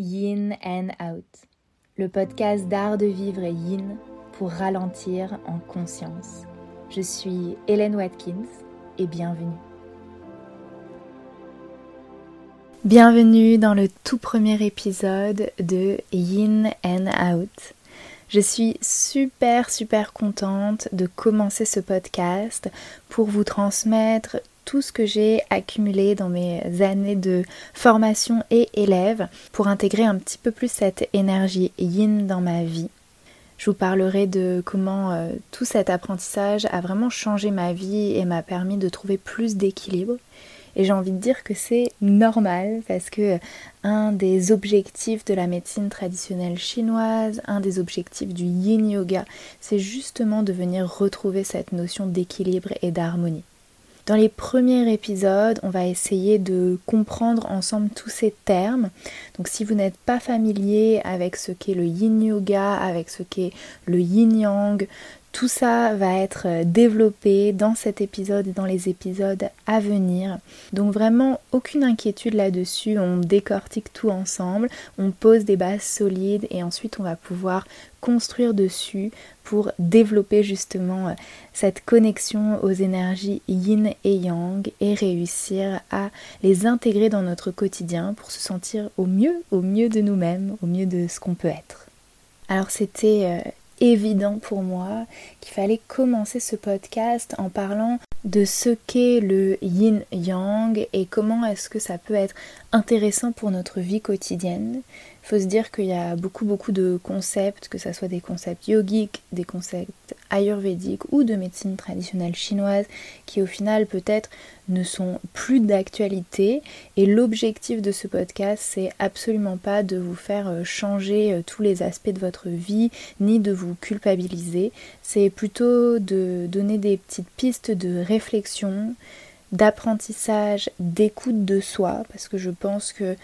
Yin and Out, le podcast d'art de vivre yin pour ralentir en conscience. Je suis Hélène Watkins et bienvenue. Bienvenue dans le tout premier épisode de Yin and Out. Je suis super super contente de commencer ce podcast pour vous transmettre tout ce que j'ai accumulé dans mes années de formation et élève pour intégrer un petit peu plus cette énergie yin dans ma vie. Je vous parlerai de comment euh, tout cet apprentissage a vraiment changé ma vie et m'a permis de trouver plus d'équilibre. Et j'ai envie de dire que c'est normal parce que un des objectifs de la médecine traditionnelle chinoise, un des objectifs du yin yoga, c'est justement de venir retrouver cette notion d'équilibre et d'harmonie. Dans les premiers épisodes, on va essayer de comprendre ensemble tous ces termes. Donc si vous n'êtes pas familier avec ce qu'est le yin yoga, avec ce qu'est le yin yang, tout ça va être euh, développé dans cet épisode et dans les épisodes à venir. Donc vraiment aucune inquiétude là-dessus, on décortique tout ensemble, on pose des bases solides et ensuite on va pouvoir construire dessus pour développer justement euh, cette connexion aux énergies yin et yang et réussir à les intégrer dans notre quotidien pour se sentir au mieux, au mieux de nous-mêmes, au mieux de ce qu'on peut être. Alors c'était euh, évident pour moi qu'il fallait commencer ce podcast en parlant de ce qu'est le yin yang et comment est-ce que ça peut être intéressant pour notre vie quotidienne. Il faut se dire qu'il y a beaucoup beaucoup de concepts, que ce soit des concepts yogiques, des concepts ayurvédiques ou de médecine traditionnelle chinoise qui au final peut-être ne sont plus d'actualité et l'objectif de ce podcast c'est absolument pas de vous faire euh, changer euh, tous les aspects de votre vie ni de vous culpabiliser, c'est plutôt de donner des petites pistes de réflexion, d'apprentissage, d'écoute de soi parce que je pense que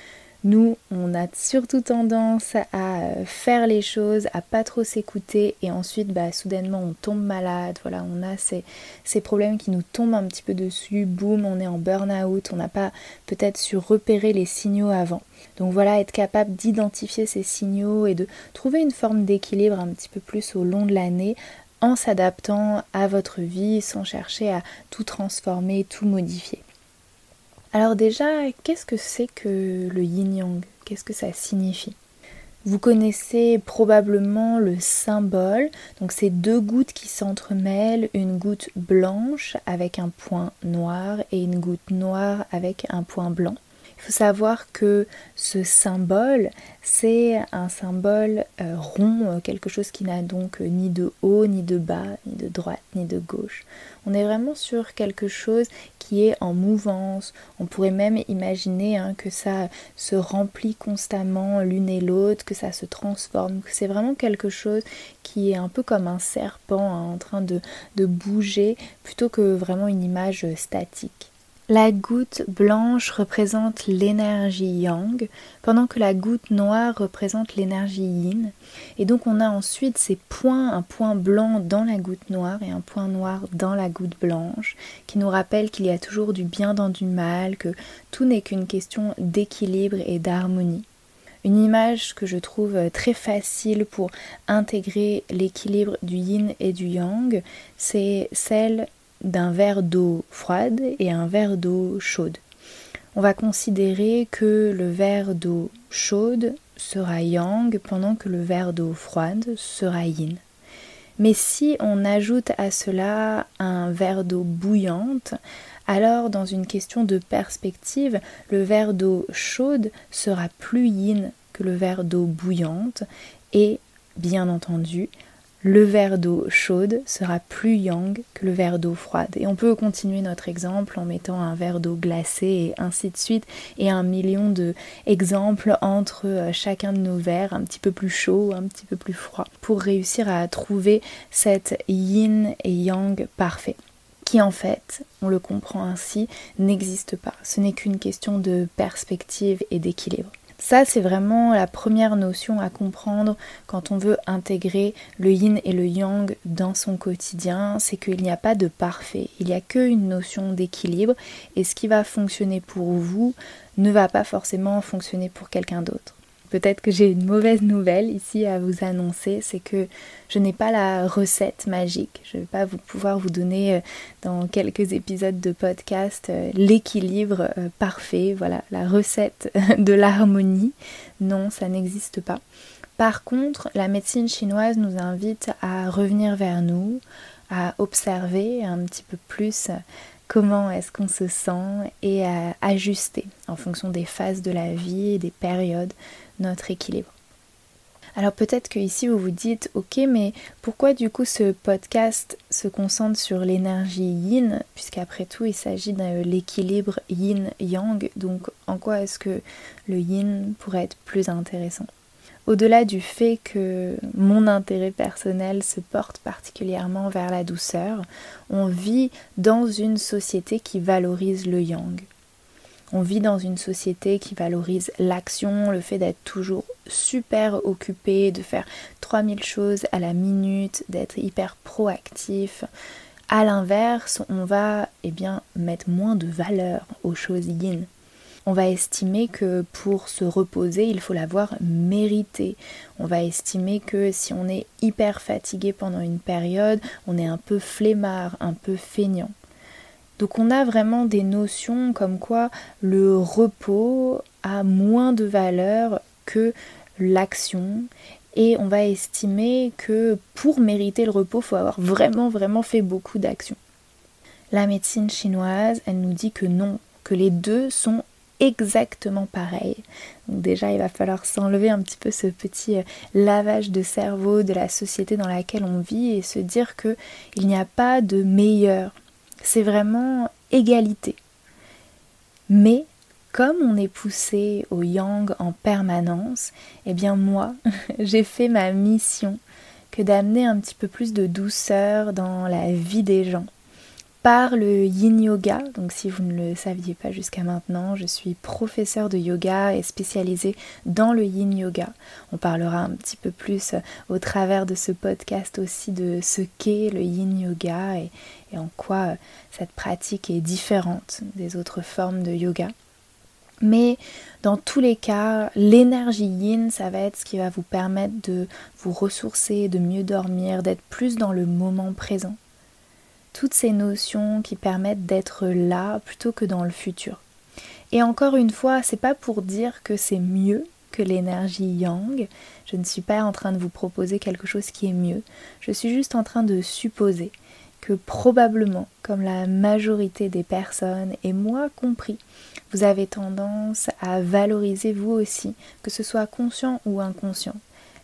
nous, on a surtout tendance à euh, faire les choses, à pas trop s'écouter et ensuite, bah, soudainement, on tombe malade. Voilà, on a ces, ces problèmes qui nous tombent un petit peu dessus. Boum, on est en burn-out. On n'a pas peut-être su repérer les signaux avant. Donc voilà, être capable d'identifier ces signaux et de trouver une forme d'équilibre un petit peu plus au long de l'année en s'adaptant à votre vie sans chercher à tout transformer, tout modifier. Alors déjà, qu'est-ce que c'est que le yin-yang Qu'est-ce que ça signifie? Vous connaissez probablement le symbole, donc c'est deux gouttes qui s'entremêlent, une goutte blanche avec un point noir et une goutte noire avec un point blanc. Faut savoir que ce symbole, c'est un symbole euh, rond, euh, quelque chose qui n'a donc euh, ni de haut, ni de bas, ni de droite, ni de gauche. On est vraiment sur quelque chose qui est en mouvance. On pourrait même imaginer hein, que ça se remplit constamment l'une et l'autre, que ça se transforme, c'est vraiment quelque chose qui est un peu comme un serpent hein, en train de bouger, plutôt que vraiment une image statique. La goutte blanche représente l'énergie yang, pendant que la goutte noire représente l'énergie yin. Et donc on a ensuite ces points, un point blanc dans la goutte noire et un point noir dans la goutte blanche, qui nous rappellent qu'il y a toujours du bien dans du mal, que tout n'est qu'une question d'équilibre et d'harmonie. Une image que je trouve très facile pour intégrer l'équilibre du yin et du yang, c'est celle d'un verre d'eau froide et un verre d'eau chaude. On va considérer que le verre d'eau chaude sera yang pendant que le verre d'eau froide sera yin. Mais si on ajoute à cela un verre d'eau bouillante, alors dans une question de perspective, le verre d'eau chaude sera plus yin que le verre d'eau bouillante et bien entendu le verre d'eau chaude sera plus yang que le verre d'eau froide. Et on peut continuer notre exemple en mettant un verre d'eau glacée et ainsi de suite, et un million d'exemples entre euh, chacun de nos verres, un petit peu plus chaud, un petit peu plus froid, pour réussir à trouver cette yin et yang parfait qui en fait, on le comprend ainsi, n'existe pas. Ce n'est qu'une question de perspective et d'équilibre. Ça, c'est vraiment la première notion à comprendre quand on veut intégrer le yin et le yang dans son quotidien, c'est qu'il n'y a pas de parfait, il n'y a qu'une notion d'équilibre et ce qui va fonctionner pour vous ne va pas forcément fonctionner pour quelqu'un d'autre. Peut-être que j'ai une mauvaise nouvelle ici à vous annoncer, c'est que je n'ai pas la recette magique. Je ne vais pas vous pouvoir vous donner euh, dans quelques épisodes de podcast euh, l'équilibre euh, parfait, voilà, la recette de l'harmonie. Non, ça n'existe pas. Par contre, la médecine chinoise nous invite à revenir vers nous, à observer un petit peu plus comment est-ce qu'on se sent et à ajuster en fonction des phases de la vie et des périodes notre équilibre. Alors peut-être que ici vous vous dites ok mais pourquoi du coup ce podcast se concentre sur l'énergie yin puisqu'après tout il s'agit de l'équilibre yin yang donc en quoi est-ce que le yin pourrait être plus intéressant? Au-delà du fait que mon intérêt personnel se porte particulièrement vers la douceur, on vit dans une société qui valorise le yang. On vit dans une société qui valorise l'action, le fait d'être toujours super occupé, de faire 3000 choses à la minute, d'être hyper proactif. À l'inverse, on va eh bien, mettre moins de valeur aux choses yin on va estimer que pour se reposer, il faut l'avoir mérité. On va estimer que si on est hyper fatigué pendant une période, on est un peu flemmard, un peu feignant. Donc on a vraiment des notions comme quoi le repos a moins de valeur que l'action et on va estimer que pour mériter le repos, il faut avoir vraiment vraiment fait beaucoup d'actions. La médecine chinoise, elle nous dit que non, que les deux sont exactement pareil. Donc déjà, il va falloir s'enlever un petit peu ce petit euh, lavage de cerveau de la société dans laquelle on vit et se dire que il n'y a pas de meilleur. C'est vraiment égalité. Mais comme on est poussé au yang en permanence, eh bien moi, j'ai fait ma mission que d'amener un petit peu plus de douceur dans la vie des gens par le yin yoga. Donc si vous ne le saviez pas jusqu'à maintenant, je suis professeur de yoga et spécialisée dans le yin yoga. On parlera un petit peu plus euh, au travers de ce podcast aussi de ce qu'est le yin yoga et, et en quoi euh, cette pratique est différente des autres formes de yoga. Mais dans tous les cas, l'énergie yin, ça va être ce qui va vous permettre de vous ressourcer, de mieux dormir, d'être plus dans le moment présent toutes ces notions qui permettent d'être là plutôt que dans le futur. Et encore une fois, c'est pas pour dire que c'est mieux que l'énergie yang. Je ne suis pas en train de vous proposer quelque chose qui est mieux. Je suis juste en train de supposer que probablement, comme la majorité des personnes, et moi compris, vous avez tendance à valoriser vous aussi, que ce soit conscient ou inconscient,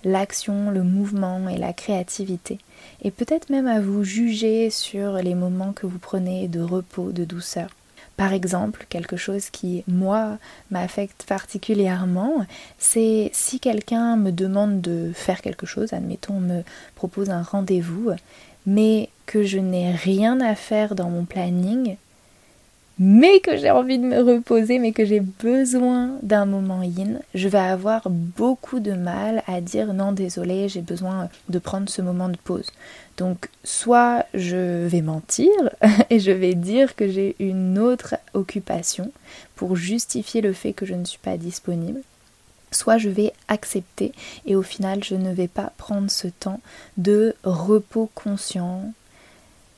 l'action, le mouvement et la créativité, et peut-être même à vous juger sur les moments que vous prenez de repos, de douceur. Par exemple, quelque chose qui, moi, m'affecte particulièrement, c'est si quelqu'un me demande de faire quelque chose, admettons, me propose un rendez-vous, mais que je n'ai rien à faire dans mon planning, mais que j'ai envie de me reposer, mais que j'ai besoin d'un moment yin, je vais avoir beaucoup de mal à dire non désolé, j'ai besoin de prendre ce moment de pause. Donc soit je vais mentir et je vais dire que j'ai une autre occupation pour justifier le fait que je ne suis pas disponible, soit je vais accepter et au final je ne vais pas prendre ce temps de repos conscient,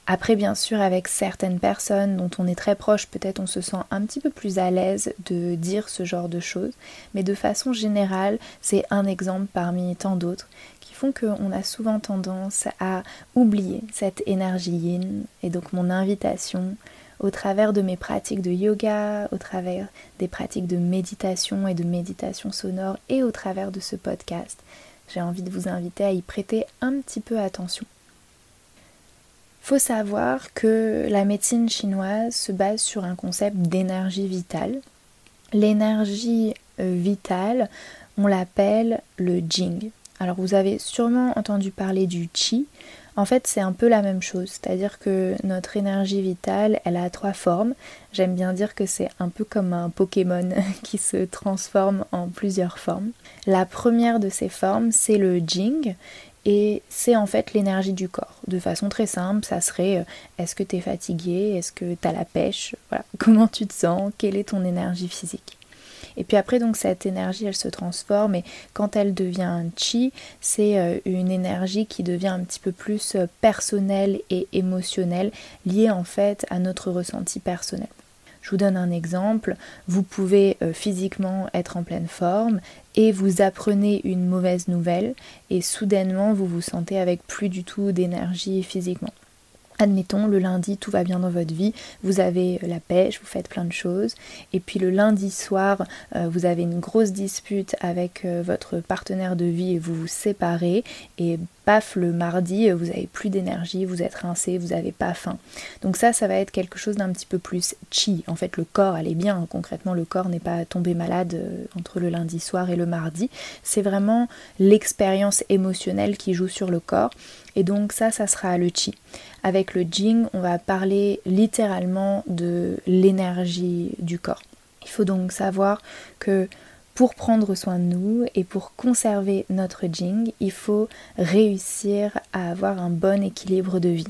après, bien sûr, avec certaines personnes dont on est très proche, peut-être on se sent un petit peu plus à l'aise de dire ce genre de choses, mais de façon générale, c'est un exemple parmi tant d'autres qui font qu'on a souvent tendance à oublier cette énergie yin. Et donc mon invitation, au travers de mes pratiques de yoga, au travers des pratiques de méditation et de méditation sonore, et au travers de ce podcast, j'ai envie de vous inviter à y prêter un petit peu attention faut savoir que la médecine chinoise se base sur un concept d'énergie vitale. L'énergie euh, vitale, on l'appelle le jing. Alors vous avez sûrement entendu parler du qi. En fait, c'est un peu la même chose, c'est-à-dire que notre énergie vitale, elle a trois formes. J'aime bien dire que c'est un peu comme un Pokémon qui se transforme en plusieurs formes. La première de ces formes, c'est le jing, et c'est en fait l'énergie du corps. De façon très simple, ça serait euh, est-ce que tu es fatigué? Est-ce que tu as la pêche? Voilà. Comment tu te sens? Quelle est ton énergie physique? Et puis après, donc cette énergie, elle se transforme et quand elle devient un chi, c'est euh, une énergie qui devient un petit peu plus euh, personnelle et émotionnelle, liée en fait à notre ressenti personnel. Je vous donne un exemple, vous pouvez euh, physiquement être en pleine forme et vous apprenez une mauvaise nouvelle et soudainement vous vous sentez avec plus du tout d'énergie physiquement. Admettons, le lundi, tout va bien dans votre vie, vous avez la pêche, vous faites plein de choses, et puis le lundi soir, euh, vous avez une grosse dispute avec euh, votre partenaire de vie et vous vous séparez, et paf, le mardi, euh, vous avez plus d'énergie, vous êtes rincé, vous n'avez pas faim. Donc ça, ça va être quelque chose d'un petit peu plus chi. En fait, le corps allait bien, concrètement, le corps n'est pas tombé malade entre le lundi soir et le mardi. C'est vraiment l'expérience émotionnelle qui joue sur le corps. Et donc ça, ça sera le chi. Avec le jing, on va parler littéralement de l'énergie du corps. Il faut donc savoir que pour prendre soin de nous et pour conserver notre jing, il faut réussir à avoir un bon équilibre de vie.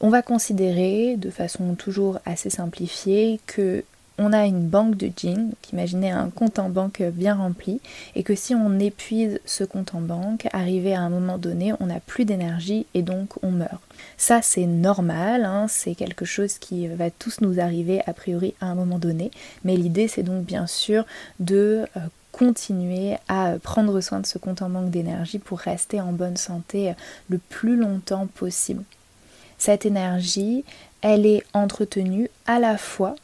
On va considérer de façon toujours assez simplifiée que on a une banque de jeans, imaginez un compte en banque bien rempli, et que si on épuise ce compte en banque, arrivé à un moment donné, on n'a plus d'énergie et donc on meurt. Ça c'est normal, hein, c'est quelque chose qui va tous nous arriver a priori à un moment donné, mais l'idée c'est donc bien sûr de euh, continuer à prendre soin de ce compte en banque d'énergie pour rester en bonne santé le plus longtemps possible. Cette énergie, elle est entretenue à la fois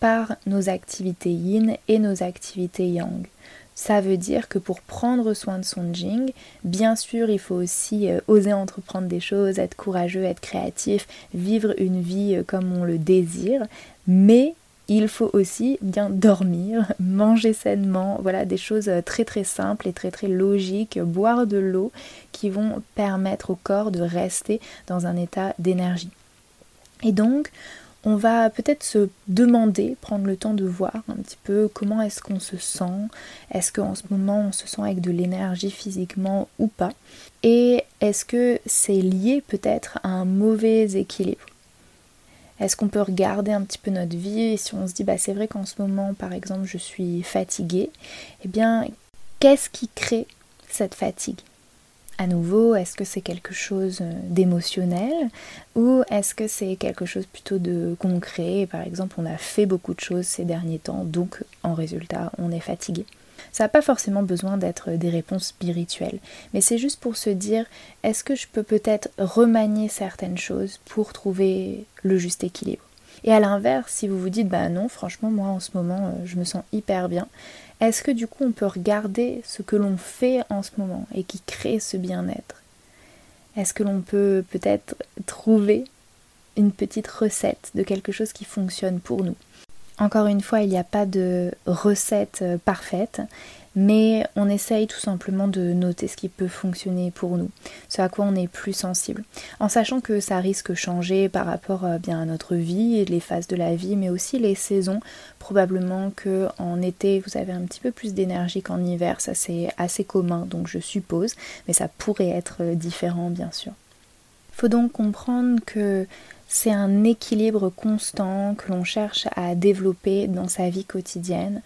par nos activités yin et nos activités yang. Ça veut dire que pour prendre soin de son jing, bien sûr, il faut aussi euh, oser entreprendre des choses, être courageux, être créatif, vivre une vie euh, comme on le désire, mais il faut aussi bien dormir, manger sainement, voilà des choses euh, très très simples et très très logiques, boire de l'eau qui vont permettre au corps de rester dans un état d'énergie. Et donc, on va peut-être se demander, prendre le temps de voir un petit peu comment est-ce qu'on se sent, est-ce qu'en ce moment on se sent avec de l'énergie physiquement ou pas, et est-ce que c'est lié peut-être à un mauvais équilibre? Est-ce qu'on peut regarder un petit peu notre vie et si on se dit bah c'est vrai qu'en ce moment par exemple je suis fatiguée, eh bien qu'est-ce qui crée cette fatigue? À nouveau, est-ce que c'est quelque chose euh, d'émotionnel ou est-ce que c'est quelque chose plutôt de concret? Par exemple, on a fait beaucoup de choses ces derniers temps, donc en résultat, on est fatigué. Ça n'a pas forcément besoin d'être des réponses spirituelles, mais c'est juste pour se dire est-ce que je peux peut-être remanier certaines choses pour trouver le juste équilibre? Et à l'inverse, si vous vous dites bah non, franchement, moi en ce moment, euh, je me sens hyper bien, est-ce que du coup on peut regarder ce que l'on fait en ce moment et qui crée ce bien-être? Est-ce que l'on peut peut-être trouver une petite recette de quelque chose qui fonctionne pour nous? Encore une fois, il n'y a pas de recette euh, parfaite, mais on essaye tout simplement de noter ce qui peut fonctionner pour nous, ce à quoi on est plus sensible, en sachant que ça risque de changer par rapport euh, bien à notre vie et les phases de la vie, mais aussi les saisons. Probablement que en été vous avez un petit peu plus d'énergie qu'en hiver, ça c'est assez commun, donc je suppose, mais ça pourrait être euh, différent bien sûr. Faut donc comprendre que c'est un équilibre constant que l'on cherche à développer dans sa vie quotidienne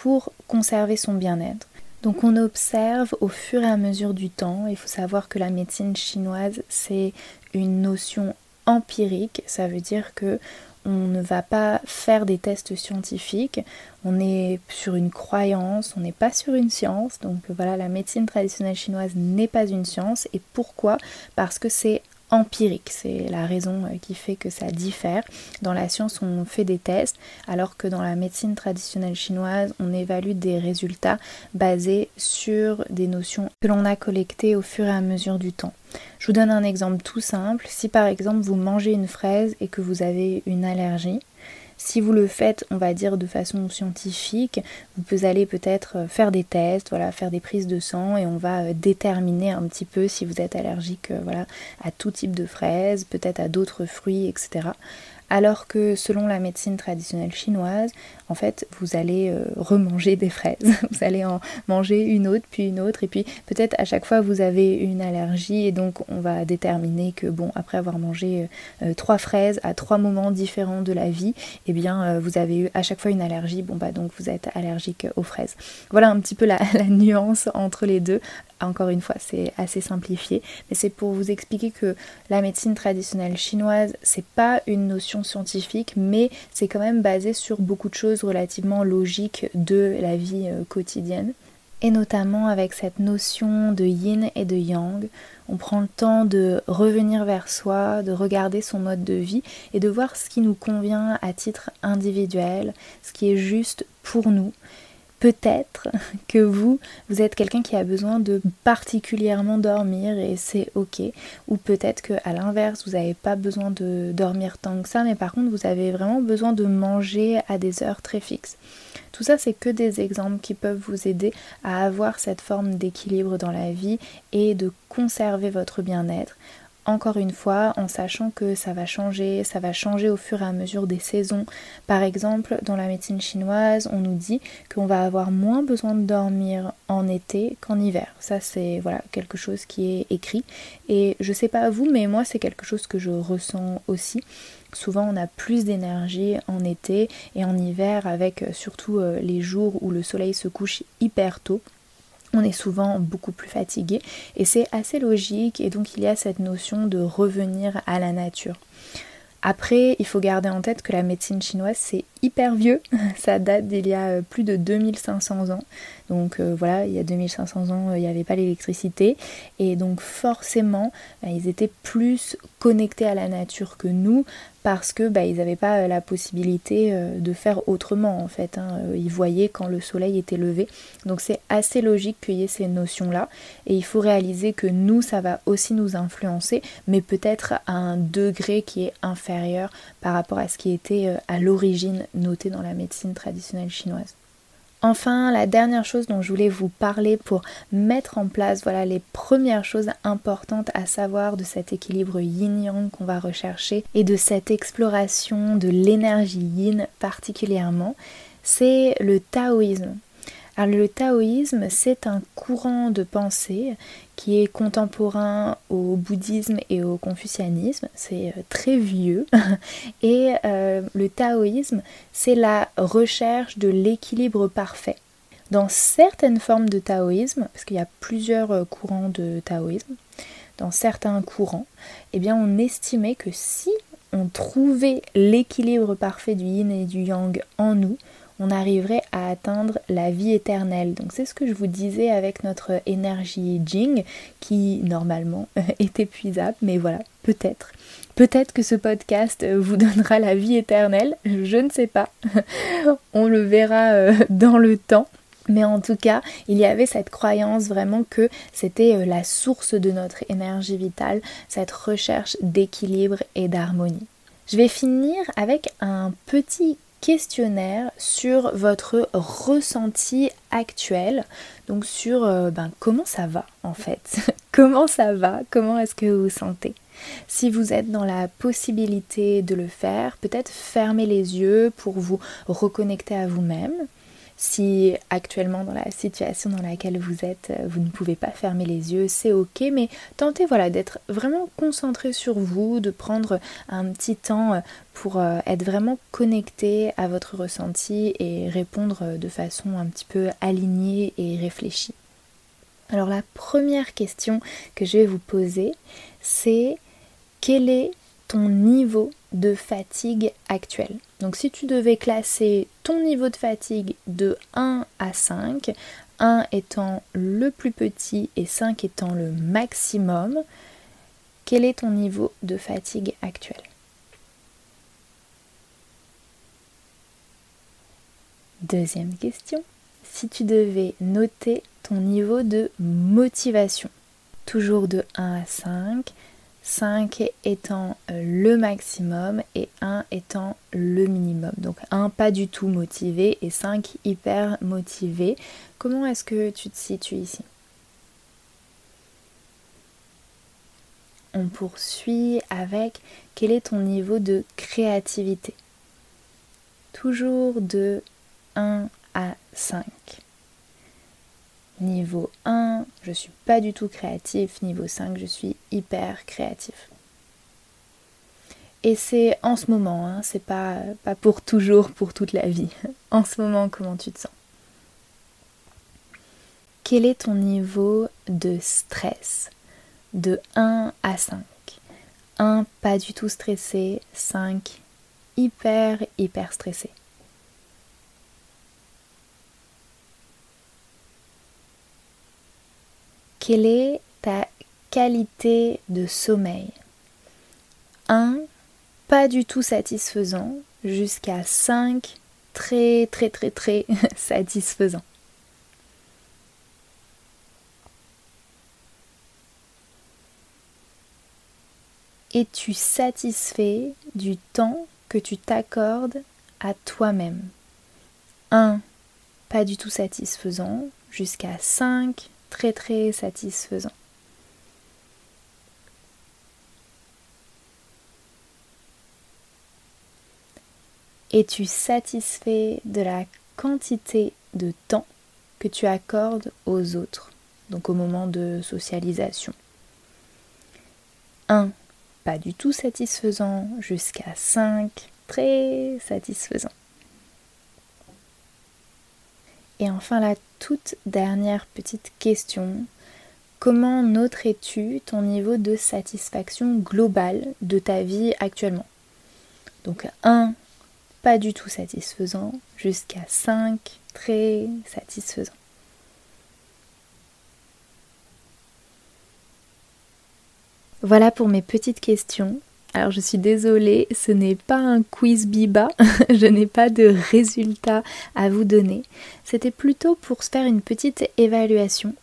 pour conserver son bien-être. Donc on observe au fur et à mesure du temps, il faut savoir que la médecine chinoise c'est une notion empirique, ça veut dire que on ne va pas faire des tests scientifiques, on est sur une croyance, on n'est pas sur une science. Donc voilà, la médecine traditionnelle chinoise n'est pas une science. Et pourquoi? Parce que c'est empirique. C'est la raison euh, qui fait que ça diffère. Dans la science, on fait des tests, alors que dans la médecine traditionnelle chinoise, on évalue des résultats basés sur des notions que l'on a collectées au fur et à mesure du temps. Je vous donne un exemple tout simple. Si par exemple vous mangez une fraise et que vous avez une allergie, si vous le faites, on va dire de façon scientifique, vous pouvez aller peut-être euh, faire des tests, voilà, faire des prises de sang et on va euh, déterminer un petit peu si vous êtes allergique euh, voilà, à tout type de fraises, peut-être à d'autres fruits, etc. Alors que selon la médecine traditionnelle chinoise, en fait, vous allez euh, remanger des fraises. Vous allez en manger une autre, puis une autre, et puis peut-être à chaque fois vous avez une allergie, et donc on va déterminer que, bon, après avoir mangé euh, trois fraises à trois moments différents de la vie, eh bien, euh, vous avez eu à chaque fois une allergie, bon, bah donc vous êtes allergique aux fraises. Voilà un petit peu la nuance entre les deux. Encore une fois, c'est assez simplifié, mais c'est pour vous expliquer que la médecine traditionnelle chinoise, c'est pas une notion scientifique, mais c'est quand même basé sur beaucoup de choses relativement logiques de la vie euh, quotidienne. Et notamment avec cette notion de yin et de yang, on prend le temps de revenir vers soi, de regarder son mode de vie et de voir ce qui nous convient à titre individuel, ce qui est juste pour nous peut-être que vous, vous êtes quelqu'un qui a besoin de particulièrement dormir et c'est ok. Ou peut-être que à l'inverse, vous n'avez pas besoin de dormir tant que ça, mais par contre, vous avez vraiment besoin de manger à des heures très fixes. Tout ça, c'est que des exemples qui peuvent vous aider à avoir cette forme d'équilibre dans la vie et de conserver votre bien-être encore une fois en sachant que ça va changer, ça va changer au fur et à mesure des saisons. Par exemple, dans la médecine chinoise, on nous dit qu'on va avoir moins besoin de dormir en été qu'en hiver. Ça c'est voilà quelque chose qui est écrit et je sais pas vous mais moi c'est quelque chose que je ressens aussi. Souvent on a plus d'énergie en été et en hiver avec surtout euh, les jours où le soleil se couche hyper tôt on est souvent beaucoup plus fatigué et c'est assez logique et donc il y a cette notion de revenir à la nature. Après, il faut garder en tête que la médecine chinoise c'est hyper vieux, ça date d'il y a euh, plus de 2500 ans. Donc euh, voilà, il y a 2500 ans, il n'y avait pas l'électricité et donc forcément, ils étaient plus connectés à la nature que nous parce que bah, ils n'avaient pas euh, la possibilité euh, de faire autrement en fait. Hein. Euh, ils voyaient quand le soleil était levé. Donc c'est assez logique qu'il y ait ces notions-là. Et il faut réaliser que nous, ça va aussi nous influencer, mais peut-être à un degré qui est inférieur par rapport à ce qui était à l'origine noté dans la médecine traditionnelle chinoise. Enfin, la dernière chose dont je voulais vous parler pour mettre en place voilà les premières choses importantes à savoir de cet équilibre yin-yang qu'on va rechercher et de cette exploration de l'énergie yin particulièrement, c'est le taoïsme. Alors le taoïsme, c'est un courant de pensée qui est contemporain au bouddhisme et au confucianisme, c'est euh, très vieux. Et euh, le taoïsme, c'est la recherche de l'équilibre parfait. Dans certaines formes de taoïsme, parce qu'il y a plusieurs euh, courants de taoïsme, dans certains courants, eh bien on estimait que si on trouvait l'équilibre parfait du yin et du yang en nous, on arriverait à atteindre la vie éternelle. Donc c'est ce que je vous disais avec notre énergie Jing qui normalement est épuisable, mais voilà, peut-être. Peut-être que ce podcast vous donnera la vie éternelle, je ne sais pas. on le verra euh, dans le temps. Mais en tout cas, il y avait cette croyance vraiment que c'était euh, la source de notre énergie vitale, cette recherche d'équilibre et d'harmonie. Je vais finir avec un petit questionnaire sur votre ressenti actuel, donc sur euh, ben, comment ça va en fait, comment ça va, comment est-ce que vous vous sentez? Si vous êtes dans la possibilité de le faire, peut-être fermez les yeux pour vous reconnecter à vous-même. Si actuellement dans la situation dans laquelle vous êtes, euh, vous ne pouvez pas fermer les yeux, c'est ok, mais tentez voilà d'être vraiment concentré sur vous, de prendre un petit temps euh, pour euh, être vraiment connecté à votre ressenti et répondre de façon un petit peu alignée et réfléchie. Alors la première question que je vais vous poser, c'est quel est ton niveau de fatigue actuel. Donc si tu devais classer ton niveau de fatigue de 1 à 5, 1 étant le plus petit et 5 étant le maximum, quel est ton niveau de fatigue actuel? Deuxième question, si tu devais noter ton niveau de motivation, toujours de 1 à 5, 5 étant euh, le maximum et 1 étant le minimum. Donc 1 pas du tout motivé et 5 hyper motivé. Comment est-ce que tu te situes ici? On poursuit avec quel est ton niveau de créativité? Toujours de 1 à 5. Niveau 1, je suis pas du tout créatif. Niveau 5, je suis hyper créatif. Et c'est en ce moment, hein, c'est pas, pas pour toujours, pour toute la vie. En ce moment, comment tu te sens? Quel est ton niveau de stress? De 1 à 5. 1, pas du tout stressé. 5, hyper, hyper stressé. Quelle est ta qualité de sommeil? 1 pas du tout satisfaisant jusqu'à 5 très très très très satisfaisant. Es-tu satisfait du temps que tu t'accordes à toi-même? 1. Pas du tout satisfaisant jusqu'à 5 très très satisfaisant. Es-tu satisfait de la quantité de temps que tu accordes aux autres, donc au moment de socialisation 1. Pas du tout satisfaisant jusqu'à 5. Très satisfaisant. Et enfin la toute dernière petite question. Comment noterais-tu ton niveau de satisfaction globale de ta vie actuellement? Donc 1, pas du tout satisfaisant, jusqu'à 5 très satisfaisant. Voilà pour mes petites questions. Alors je suis désolée, ce n'est pas un quiz biba, je n'ai pas de résultats à vous donner. C'était plutôt pour se faire une petite évaluation.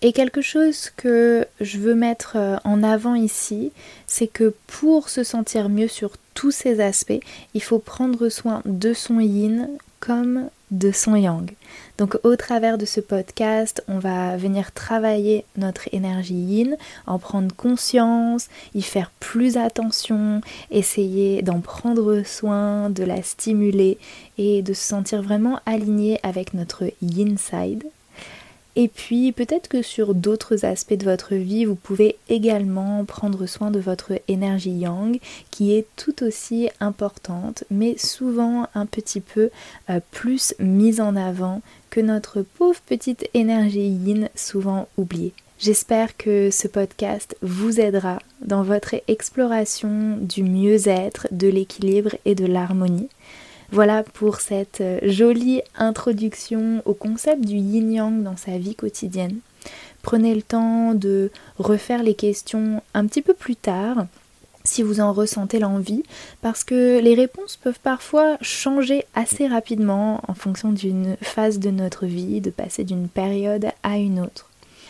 Et quelque chose que je veux mettre euh, en avant ici, c'est que pour se sentir mieux sur tous ces aspects, il faut prendre soin de son yin comme de son yang. Donc au travers de ce podcast, on va venir travailler notre énergie yin, en prendre conscience, y faire plus attention, essayer d'en prendre soin, de la stimuler et de se sentir vraiment aligné avec notre yin side. Et puis peut-être que sur d'autres aspects de votre vie, vous pouvez également prendre soin de votre énergie yang qui est tout aussi importante, mais souvent un petit peu euh, plus mise en avant que notre pauvre petite énergie yin souvent oubliée. J'espère que ce podcast vous aidera dans votre exploration du mieux-être, de l'équilibre et de l'harmonie. Voilà pour cette euh, jolie introduction au concept du yin-yang dans sa vie quotidienne. Prenez le temps de refaire les questions un petit peu plus tard si vous en ressentez l'envie, parce que les réponses peuvent parfois changer assez rapidement en fonction d'une phase de notre vie, de passer d'une période à une autre.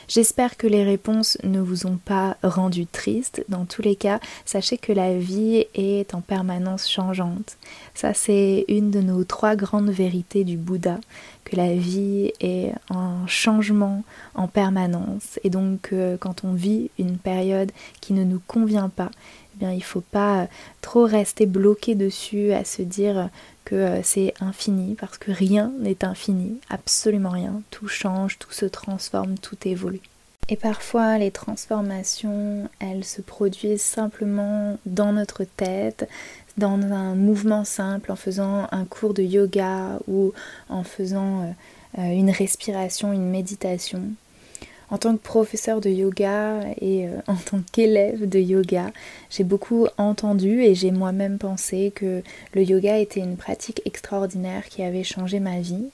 J'espère que les réponses ne vous ont pas rendu triste. Dans tous les cas, sachez que la vie est en permanence changeante. Ça, c'est une de nos trois grandes vérités du Bouddha, que la vie est en changement en permanence. Et donc, euh, quand on vit une période qui ne nous convient pas, eh il ne faut pas trop rester bloqué dessus à se dire euh, c'est infini parce que rien n'est infini, absolument rien. Tout change, tout se transforme, tout évolue. Et parfois, les transformations, elles se produisent simplement dans notre tête, dans un mouvement simple, en faisant un cours de yoga ou en faisant euh, euh, une respiration, une méditation. En tant que professeur de yoga et euh, en tant qu'élève de yoga, j'ai beaucoup entendu et j'ai moi-même pensé que le yoga était une pratique extraordinaire qui avait changé ma vie.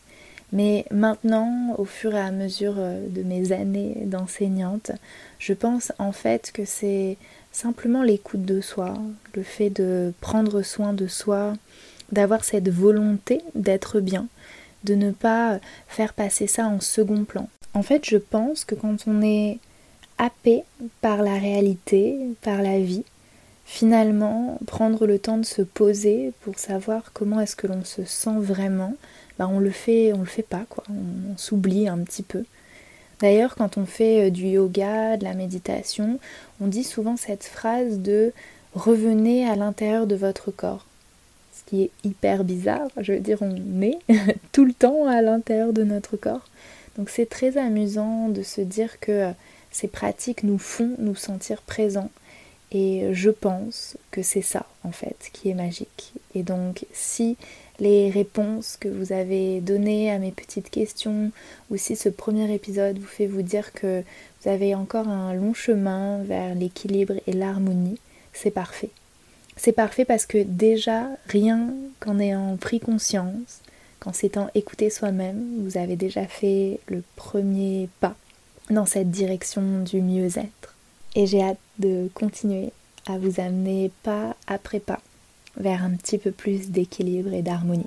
Mais maintenant, au fur et à mesure euh, de mes années d'enseignante, je pense en fait que c'est simplement l'écoute de soi, le fait de prendre soin de soi, d'avoir cette volonté d'être bien, de ne pas faire passer ça en second plan. En fait, je pense que quand on est happé par la réalité, par la vie, finalement, prendre le temps de se poser pour savoir comment est-ce que l'on se sent vraiment, bah on le fait, on le fait pas quoi, on, s'oublie un petit peu. D'ailleurs, quand on fait euh, du yoga, de la méditation, on dit souvent cette phrase de revenez à l'intérieur de votre corps. Est hyper bizarre, je veux dire, on est tout le temps à l'intérieur de notre corps. Donc c'est très amusant de se dire que euh, ces pratiques nous font nous sentir présents. Et je pense que c'est ça, en fait, qui est magique. Et donc, si les réponses que vous avez données à mes petites questions ou si ce premier épisode vous fait vous dire que vous avez encore un long chemin vers l'équilibre et l'harmonie, c'est parfait. C'est parfait parce que déjà, rien qu'en ayant pris conscience, qu'en s'étant écouté soi-même, vous avez déjà fait le premier pas dans cette direction du mieux-être. Et j'ai hâte de continuer à vous amener pas après pas vers un petit peu plus d'équilibre et d'harmonie.